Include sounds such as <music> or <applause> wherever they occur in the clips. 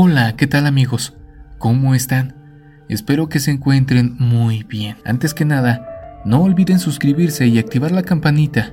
Hola, ¿qué tal amigos? ¿Cómo están? Espero que se encuentren muy bien. Antes que nada, no olviden suscribirse y activar la campanita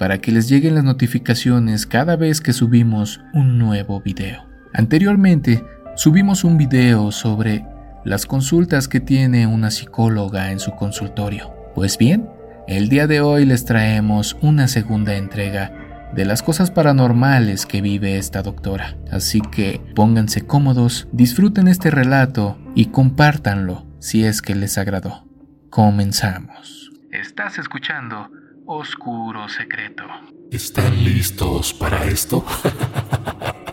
para que les lleguen las notificaciones cada vez que subimos un nuevo video. Anteriormente, subimos un video sobre las consultas que tiene una psicóloga en su consultorio. Pues bien, el día de hoy les traemos una segunda entrega de las cosas paranormales que vive esta doctora. Así que pónganse cómodos, disfruten este relato y compártanlo si es que les agradó. Comenzamos. Estás escuchando Oscuro Secreto. ¿Están listos para esto? <laughs>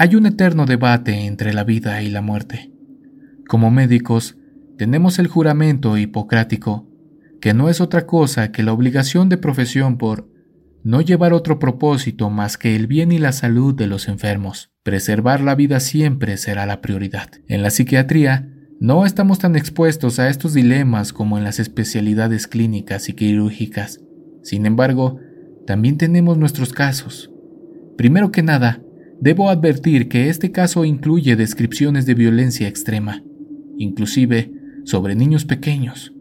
Hay un eterno debate entre la vida y la muerte. Como médicos, tenemos el juramento hipocrático, que no es otra cosa que la obligación de profesión por no llevar otro propósito más que el bien y la salud de los enfermos. Preservar la vida siempre será la prioridad. En la psiquiatría, no estamos tan expuestos a estos dilemas como en las especialidades clínicas y quirúrgicas. Sin embargo, también tenemos nuestros casos. Primero que nada, Debo advertir que este caso incluye descripciones de violencia extrema, inclusive sobre niños pequeños.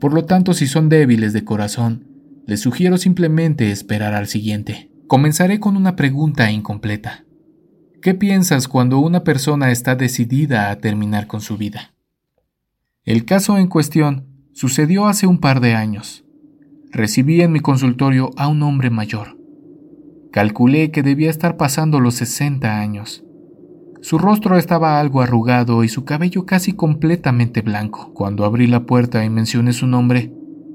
Por lo tanto, si son débiles de corazón, les sugiero simplemente esperar al siguiente. Comenzaré con una pregunta incompleta. ¿Qué piensas cuando una persona está decidida a terminar con su vida? El caso en cuestión sucedió hace un par de años. Recibí en mi consultorio a un hombre mayor, Calculé que debía estar pasando los 60 años. Su rostro estaba algo arrugado y su cabello casi completamente blanco. Cuando abrí la puerta y mencioné su nombre,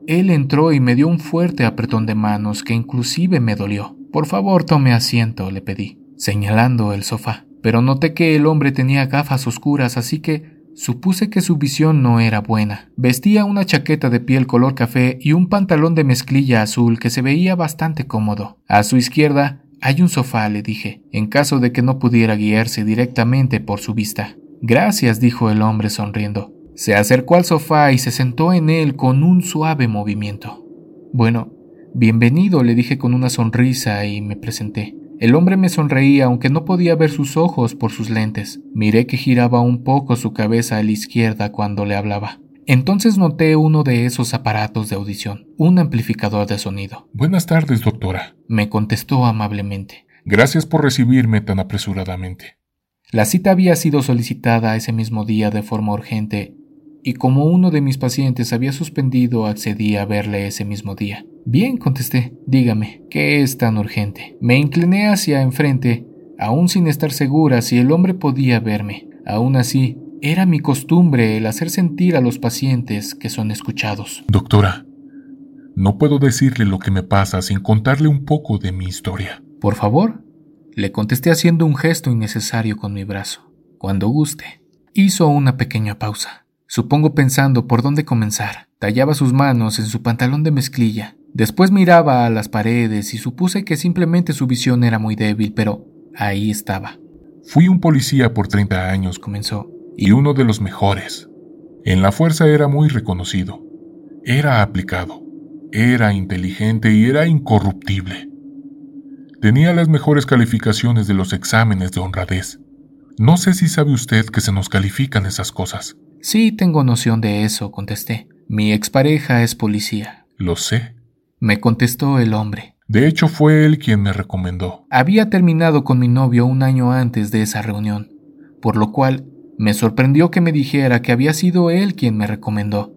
él entró y me dio un fuerte apretón de manos que inclusive me dolió. Por favor, tome asiento, le pedí, señalando el sofá. Pero noté que el hombre tenía gafas oscuras, así que Supuse que su visión no era buena. Vestía una chaqueta de piel color café y un pantalón de mezclilla azul que se veía bastante cómodo. A su izquierda hay un sofá, le dije, en caso de que no pudiera guiarse directamente por su vista. Gracias, dijo el hombre sonriendo. Se acercó al sofá y se sentó en él con un suave movimiento. Bueno, bienvenido, le dije con una sonrisa y me presenté. El hombre me sonreía aunque no podía ver sus ojos por sus lentes. Miré que giraba un poco su cabeza a la izquierda cuando le hablaba. Entonces noté uno de esos aparatos de audición, un amplificador de sonido. Buenas tardes, doctora. Me contestó amablemente. Gracias por recibirme tan apresuradamente. La cita había sido solicitada ese mismo día de forma urgente y como uno de mis pacientes había suspendido, accedí a verle ese mismo día. Bien, contesté. Dígame, ¿qué es tan urgente? Me incliné hacia enfrente, aún sin estar segura si el hombre podía verme. Aún así, era mi costumbre el hacer sentir a los pacientes que son escuchados. Doctora, no puedo decirle lo que me pasa sin contarle un poco de mi historia. Por favor, le contesté haciendo un gesto innecesario con mi brazo. Cuando guste. Hizo una pequeña pausa supongo pensando por dónde comenzar. Tallaba sus manos en su pantalón de mezclilla. Después miraba a las paredes y supuse que simplemente su visión era muy débil, pero ahí estaba. Fui un policía por 30 años, comenzó, y uno de los mejores. En la fuerza era muy reconocido. Era aplicado. Era inteligente y era incorruptible. Tenía las mejores calificaciones de los exámenes de honradez. No sé si sabe usted que se nos califican esas cosas. Sí, tengo noción de eso, contesté. Mi expareja es policía. Lo sé. Me contestó el hombre. De hecho, fue él quien me recomendó. Había terminado con mi novio un año antes de esa reunión, por lo cual me sorprendió que me dijera que había sido él quien me recomendó,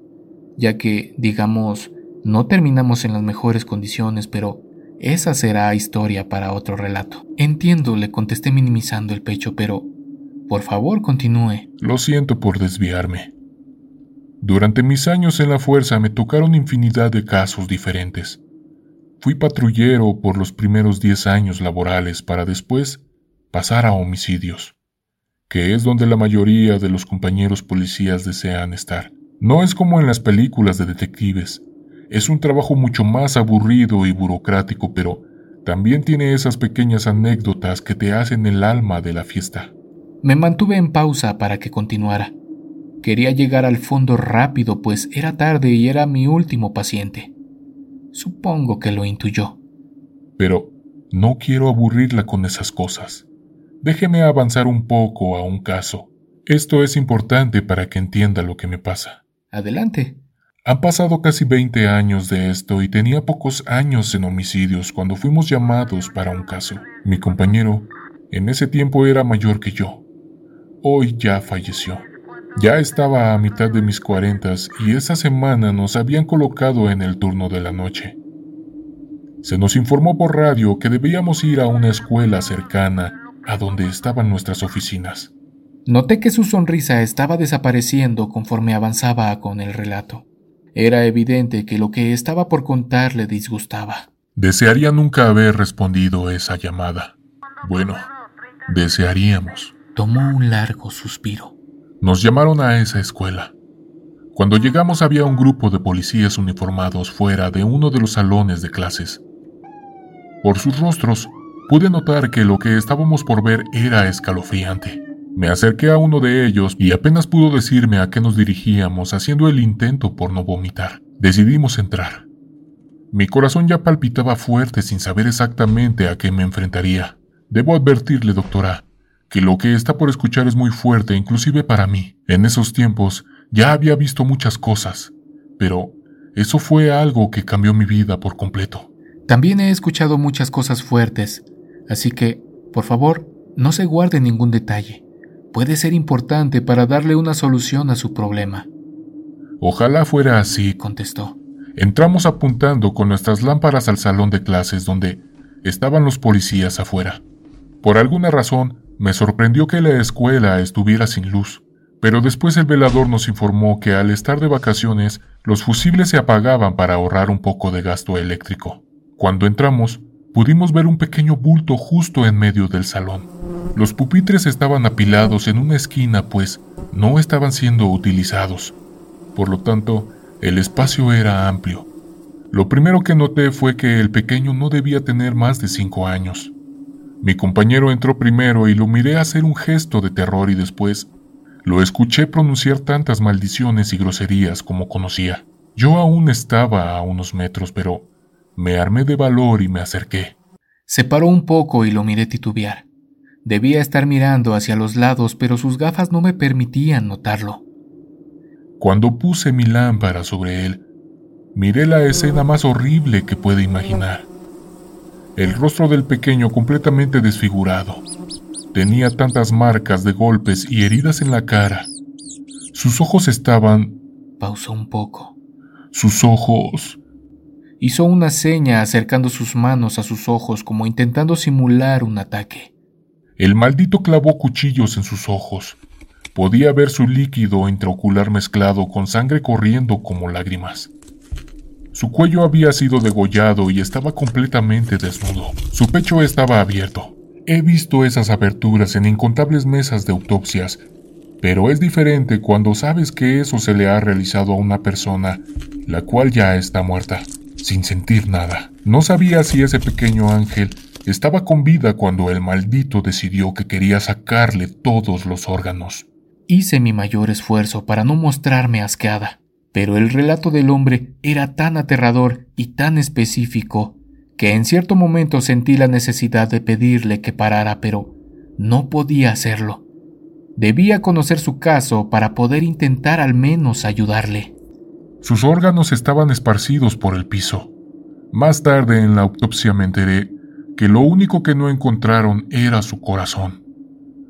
ya que, digamos, no terminamos en las mejores condiciones, pero esa será historia para otro relato. Entiendo, le contesté minimizando el pecho, pero por favor, continúe. Lo siento por desviarme. Durante mis años en la fuerza me tocaron infinidad de casos diferentes. Fui patrullero por los primeros diez años laborales para después pasar a homicidios, que es donde la mayoría de los compañeros policías desean estar. No es como en las películas de detectives. Es un trabajo mucho más aburrido y burocrático, pero también tiene esas pequeñas anécdotas que te hacen el alma de la fiesta. Me mantuve en pausa para que continuara. Quería llegar al fondo rápido, pues era tarde y era mi último paciente. Supongo que lo intuyó. Pero no quiero aburrirla con esas cosas. Déjeme avanzar un poco a un caso. Esto es importante para que entienda lo que me pasa. Adelante. Han pasado casi 20 años de esto y tenía pocos años en homicidios cuando fuimos llamados para un caso. Mi compañero en ese tiempo era mayor que yo. Hoy ya falleció. Ya estaba a mitad de mis cuarentas y esa semana nos habían colocado en el turno de la noche. Se nos informó por radio que debíamos ir a una escuela cercana a donde estaban nuestras oficinas. Noté que su sonrisa estaba desapareciendo conforme avanzaba con el relato. Era evidente que lo que estaba por contar le disgustaba. Desearía nunca haber respondido esa llamada. Bueno, desearíamos. Tomó un largo suspiro. Nos llamaron a esa escuela. Cuando llegamos había un grupo de policías uniformados fuera de uno de los salones de clases. Por sus rostros pude notar que lo que estábamos por ver era escalofriante. Me acerqué a uno de ellos y apenas pudo decirme a qué nos dirigíamos haciendo el intento por no vomitar. Decidimos entrar. Mi corazón ya palpitaba fuerte sin saber exactamente a qué me enfrentaría. Debo advertirle, doctora, que lo que está por escuchar es muy fuerte, inclusive para mí. En esos tiempos ya había visto muchas cosas, pero eso fue algo que cambió mi vida por completo. También he escuchado muchas cosas fuertes, así que, por favor, no se guarde ningún detalle. Puede ser importante para darle una solución a su problema. Ojalá fuera así, contestó. Entramos apuntando con nuestras lámparas al salón de clases donde estaban los policías afuera. Por alguna razón, me sorprendió que la escuela estuviera sin luz, pero después el velador nos informó que al estar de vacaciones los fusibles se apagaban para ahorrar un poco de gasto eléctrico. Cuando entramos, pudimos ver un pequeño bulto justo en medio del salón. Los pupitres estaban apilados en una esquina, pues no estaban siendo utilizados. Por lo tanto, el espacio era amplio. Lo primero que noté fue que el pequeño no debía tener más de cinco años. Mi compañero entró primero y lo miré hacer un gesto de terror y después lo escuché pronunciar tantas maldiciones y groserías como conocía. Yo aún estaba a unos metros, pero me armé de valor y me acerqué. Se paró un poco y lo miré titubear. Debía estar mirando hacia los lados, pero sus gafas no me permitían notarlo. Cuando puse mi lámpara sobre él, miré la escena más horrible que puede imaginar el rostro del pequeño completamente desfigurado. Tenía tantas marcas de golpes y heridas en la cara. Sus ojos estaban... Pausó un poco. Sus ojos... Hizo una seña acercando sus manos a sus ojos como intentando simular un ataque. El maldito clavó cuchillos en sus ojos. Podía ver su líquido intraocular mezclado con sangre corriendo como lágrimas. Su cuello había sido degollado y estaba completamente desnudo. Su pecho estaba abierto. He visto esas aberturas en incontables mesas de autopsias, pero es diferente cuando sabes que eso se le ha realizado a una persona, la cual ya está muerta, sin sentir nada. No sabía si ese pequeño ángel estaba con vida cuando el maldito decidió que quería sacarle todos los órganos. Hice mi mayor esfuerzo para no mostrarme asqueada. Pero el relato del hombre era tan aterrador y tan específico que en cierto momento sentí la necesidad de pedirle que parara, pero no podía hacerlo. Debía conocer su caso para poder intentar al menos ayudarle. Sus órganos estaban esparcidos por el piso. Más tarde en la autopsia me enteré que lo único que no encontraron era su corazón.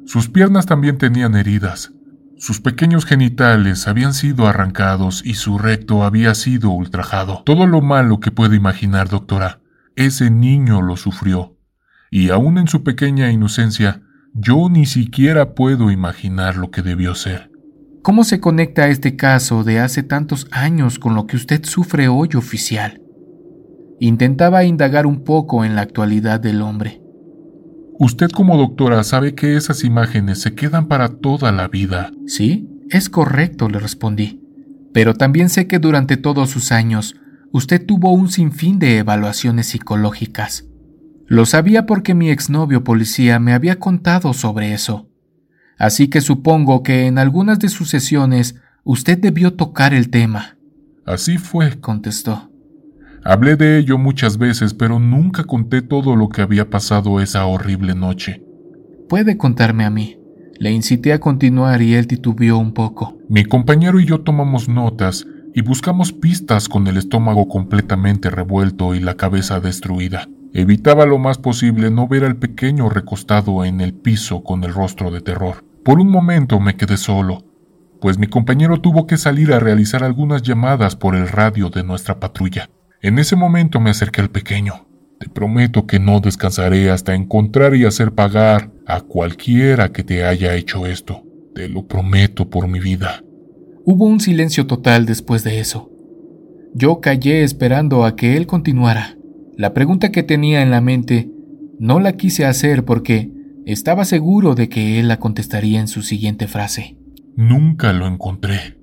Sus piernas también tenían heridas, sus pequeños genitales habían sido arrancados y su recto había sido ultrajado. Todo lo malo que puede imaginar, doctora. Ese niño lo sufrió. Y aún en su pequeña inocencia, yo ni siquiera puedo imaginar lo que debió ser. ¿Cómo se conecta este caso de hace tantos años con lo que usted sufre hoy, oficial? Intentaba indagar un poco en la actualidad del hombre. Usted como doctora sabe que esas imágenes se quedan para toda la vida. Sí, es correcto, le respondí. Pero también sé que durante todos sus años usted tuvo un sinfín de evaluaciones psicológicas. Lo sabía porque mi exnovio policía me había contado sobre eso. Así que supongo que en algunas de sus sesiones Usted debió tocar el tema. Así fue, contestó. Hablé de ello muchas veces, pero nunca conté todo lo que había pasado esa horrible noche. Puede contarme a mí. Le incité a continuar y él titubeó un poco. Mi compañero y yo tomamos notas y buscamos pistas con el estómago completamente revuelto y la cabeza destruida. Evitaba lo más posible no ver al pequeño recostado en el piso con el rostro de terror. Por un momento me quedé solo, pues mi compañero tuvo que salir a realizar algunas llamadas por el radio de nuestra patrulla. En ese momento me acerqué al pequeño. Te prometo que no descansaré hasta encontrar y hacer pagar a cualquiera que te haya hecho esto. Te lo prometo por mi vida. Hubo un silencio total después de eso. Yo callé esperando a que él continuara. La pregunta que tenía en la mente no la quise hacer porque estaba seguro de que él la contestaría en su siguiente frase. Nunca lo encontré.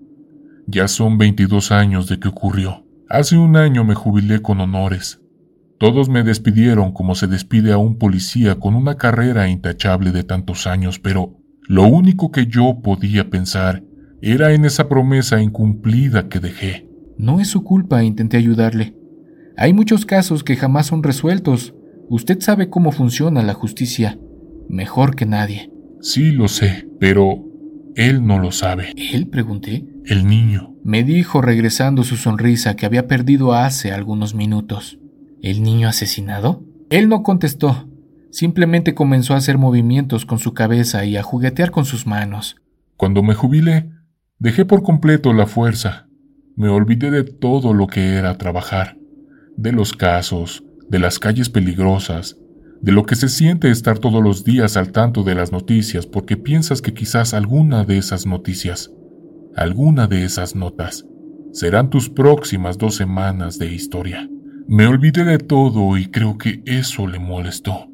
Ya son 22 años de que ocurrió. Hace un año me jubilé con honores. Todos me despidieron como se despide a un policía con una carrera intachable de tantos años, pero lo único que yo podía pensar era en esa promesa incumplida que dejé. No es su culpa, intenté ayudarle. Hay muchos casos que jamás son resueltos. Usted sabe cómo funciona la justicia, mejor que nadie. Sí, lo sé, pero él no lo sabe. ¿Él? pregunté. El niño. Me dijo regresando su sonrisa que había perdido hace algunos minutos. ¿El niño asesinado? Él no contestó. Simplemente comenzó a hacer movimientos con su cabeza y a juguetear con sus manos. Cuando me jubilé, dejé por completo la fuerza. Me olvidé de todo lo que era trabajar, de los casos, de las calles peligrosas, de lo que se siente estar todos los días al tanto de las noticias porque piensas que quizás alguna de esas noticias, alguna de esas notas, serán tus próximas dos semanas de historia. Me olvidé de todo y creo que eso le molestó.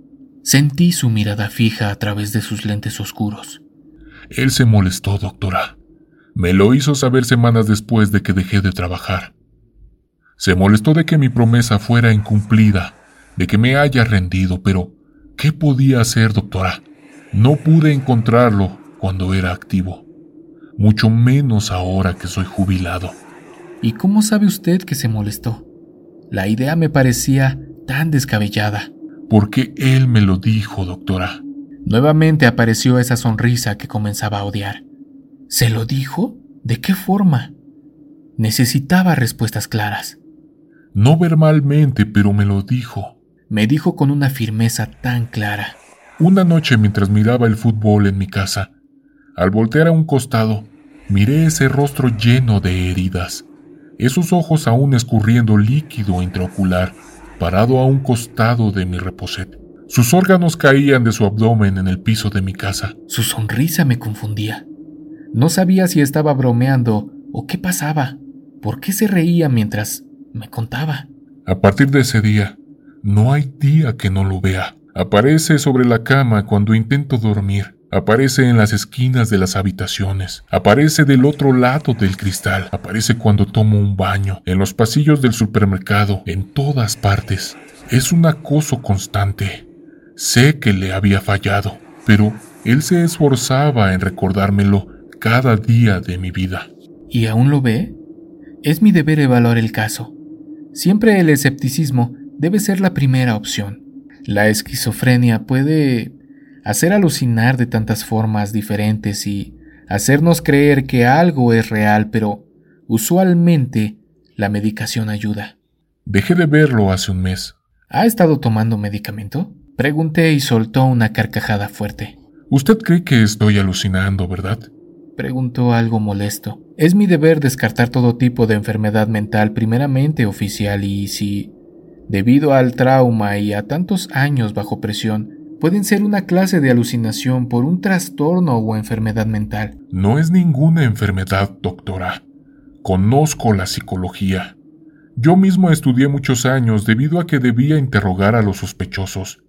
Sentí su mirada fija a través de sus lentes oscuros. Él se molestó, doctora. Me lo hizo saber semanas después de que dejé de trabajar. Se molestó de que mi promesa fuera incumplida de que me haya rendido, pero ¿qué podía hacer, doctora? No pude encontrarlo cuando era activo, mucho menos ahora que soy jubilado. ¿Y cómo sabe usted que se molestó? La idea me parecía tan descabellada. Porque él me lo dijo, doctora. Nuevamente apareció esa sonrisa que comenzaba a odiar. ¿Se lo dijo? ¿De qué forma? Necesitaba respuestas claras. No verbalmente, pero me lo dijo me dijo con una firmeza tan clara. Una noche mientras miraba el fútbol en mi casa, al voltear a un costado, miré ese rostro lleno de heridas, esos ojos aún escurriendo líquido intraocular, parado a un costado de mi reposet. Sus órganos caían de su abdomen en el piso de mi casa. Su sonrisa me confundía. No sabía si estaba bromeando o qué pasaba. ¿Por qué se reía mientras me contaba? A partir de ese día, no hay día que no lo vea. Aparece sobre la cama cuando intento dormir. Aparece en las esquinas de las habitaciones. Aparece del otro lado del cristal. Aparece cuando tomo un baño. En los pasillos del supermercado. En todas partes. Es un acoso constante. Sé que le había fallado, pero él se esforzaba en recordármelo cada día de mi vida. ¿Y aún lo ve? Es mi deber evaluar el caso. Siempre el escepticismo debe ser la primera opción. La esquizofrenia puede hacer alucinar de tantas formas diferentes y hacernos creer que algo es real, pero usualmente la medicación ayuda. Dejé de verlo hace un mes. ¿Ha estado tomando medicamento? Pregunté y soltó una carcajada fuerte. Usted cree que estoy alucinando, ¿verdad? Preguntó algo molesto. Es mi deber descartar todo tipo de enfermedad mental primeramente oficial y si debido al trauma y a tantos años bajo presión, pueden ser una clase de alucinación por un trastorno o enfermedad mental. No es ninguna enfermedad, doctora. Conozco la psicología. Yo mismo estudié muchos años debido a que debía interrogar a los sospechosos.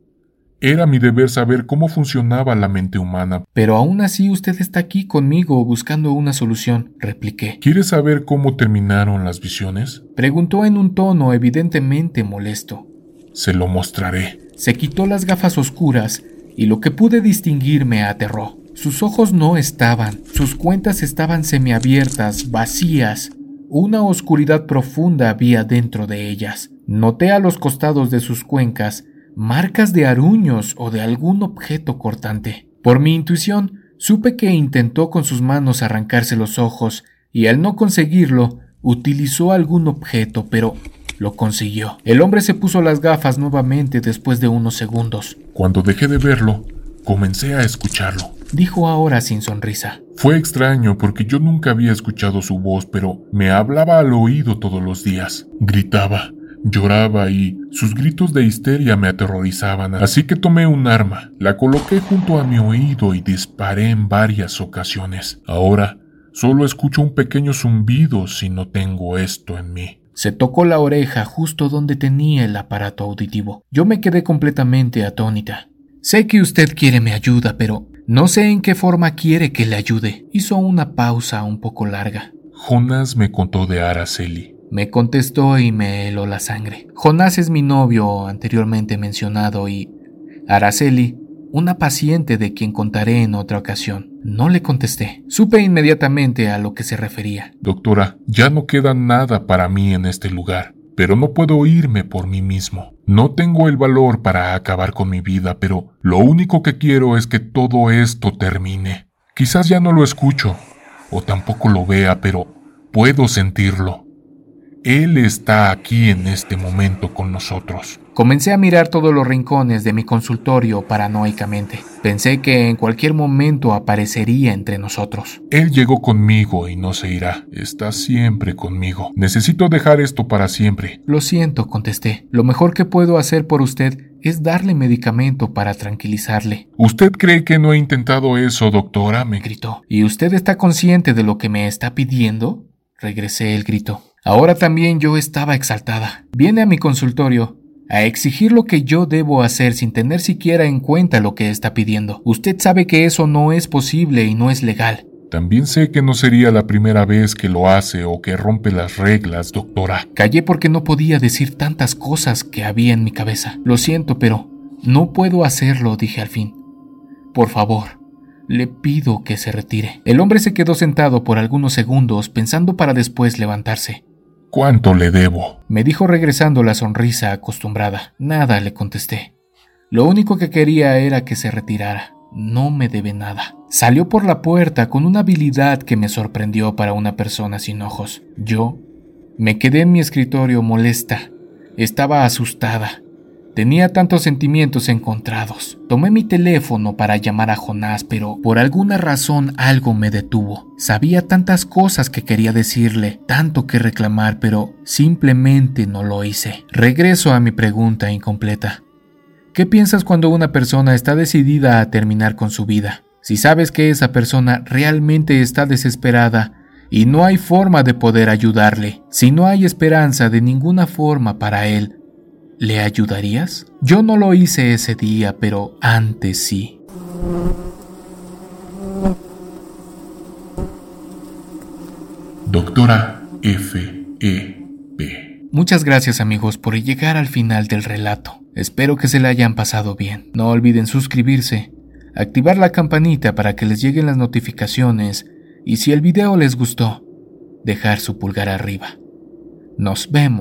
Era mi deber saber cómo funcionaba la mente humana. Pero aún así usted está aquí conmigo buscando una solución, repliqué. ¿Quiere saber cómo terminaron las visiones? Preguntó en un tono evidentemente molesto. Se lo mostraré. Se quitó las gafas oscuras y lo que pude distinguir me aterró. Sus ojos no estaban, sus cuentas estaban semiabiertas, vacías. Una oscuridad profunda había dentro de ellas. Noté a los costados de sus cuencas marcas de aruños o de algún objeto cortante. Por mi intuición, supe que intentó con sus manos arrancarse los ojos y al no conseguirlo, utilizó algún objeto, pero lo consiguió. El hombre se puso las gafas nuevamente después de unos segundos. Cuando dejé de verlo, comencé a escucharlo. Dijo ahora sin sonrisa. Fue extraño porque yo nunca había escuchado su voz, pero me hablaba al oído todos los días. Gritaba, lloraba y sus gritos de histeria me aterrorizaban, así que tomé un arma, la coloqué junto a mi oído y disparé en varias ocasiones. Ahora solo escucho un pequeño zumbido si no tengo esto en mí. Se tocó la oreja justo donde tenía el aparato auditivo. Yo me quedé completamente atónita. Sé que usted quiere mi ayuda, pero no sé en qué forma quiere que le ayude. Hizo una pausa un poco larga. Jonás me contó de Araceli. Me contestó y me heló la sangre. Jonás es mi novio anteriormente mencionado y Araceli una paciente de quien contaré en otra ocasión. No le contesté. Supe inmediatamente a lo que se refería. Doctora, ya no queda nada para mí en este lugar, pero no puedo irme por mí mismo. No tengo el valor para acabar con mi vida, pero lo único que quiero es que todo esto termine. Quizás ya no lo escucho, o tampoco lo vea, pero puedo sentirlo. Él está aquí en este momento con nosotros. Comencé a mirar todos los rincones de mi consultorio paranoicamente. Pensé que en cualquier momento aparecería entre nosotros. Él llegó conmigo y no se irá. Está siempre conmigo. Necesito dejar esto para siempre. Lo siento, contesté. Lo mejor que puedo hacer por usted es darle medicamento para tranquilizarle. ¿Usted cree que no he intentado eso, doctora? me gritó. ¿Y usted está consciente de lo que me está pidiendo? Regresé el grito. Ahora también yo estaba exaltada. Viene a mi consultorio a exigir lo que yo debo hacer sin tener siquiera en cuenta lo que está pidiendo. Usted sabe que eso no es posible y no es legal. También sé que no sería la primera vez que lo hace o que rompe las reglas, doctora. Callé porque no podía decir tantas cosas que había en mi cabeza. Lo siento, pero no puedo hacerlo, dije al fin. Por favor, le pido que se retire. El hombre se quedó sentado por algunos segundos pensando para después levantarse. ¿Cuánto le debo? Me dijo regresando la sonrisa acostumbrada. Nada, le contesté. Lo único que quería era que se retirara. No me debe nada. Salió por la puerta con una habilidad que me sorprendió para una persona sin ojos. Yo me quedé en mi escritorio molesta. Estaba asustada. Tenía tantos sentimientos encontrados. Tomé mi teléfono para llamar a Jonás, pero por alguna razón algo me detuvo. Sabía tantas cosas que quería decirle, tanto que reclamar, pero simplemente no lo hice. Regreso a mi pregunta incompleta. ¿Qué piensas cuando una persona está decidida a terminar con su vida? Si sabes que esa persona realmente está desesperada y no hay forma de poder ayudarle, si no hay esperanza de ninguna forma para él, ¿Le ayudarías? Yo no lo hice ese día, pero antes sí. Doctora F. E. P. Muchas gracias amigos por llegar al final del relato. Espero que se le hayan pasado bien. No olviden suscribirse, activar la campanita para que les lleguen las notificaciones y si el video les gustó, dejar su pulgar arriba. Nos vemos.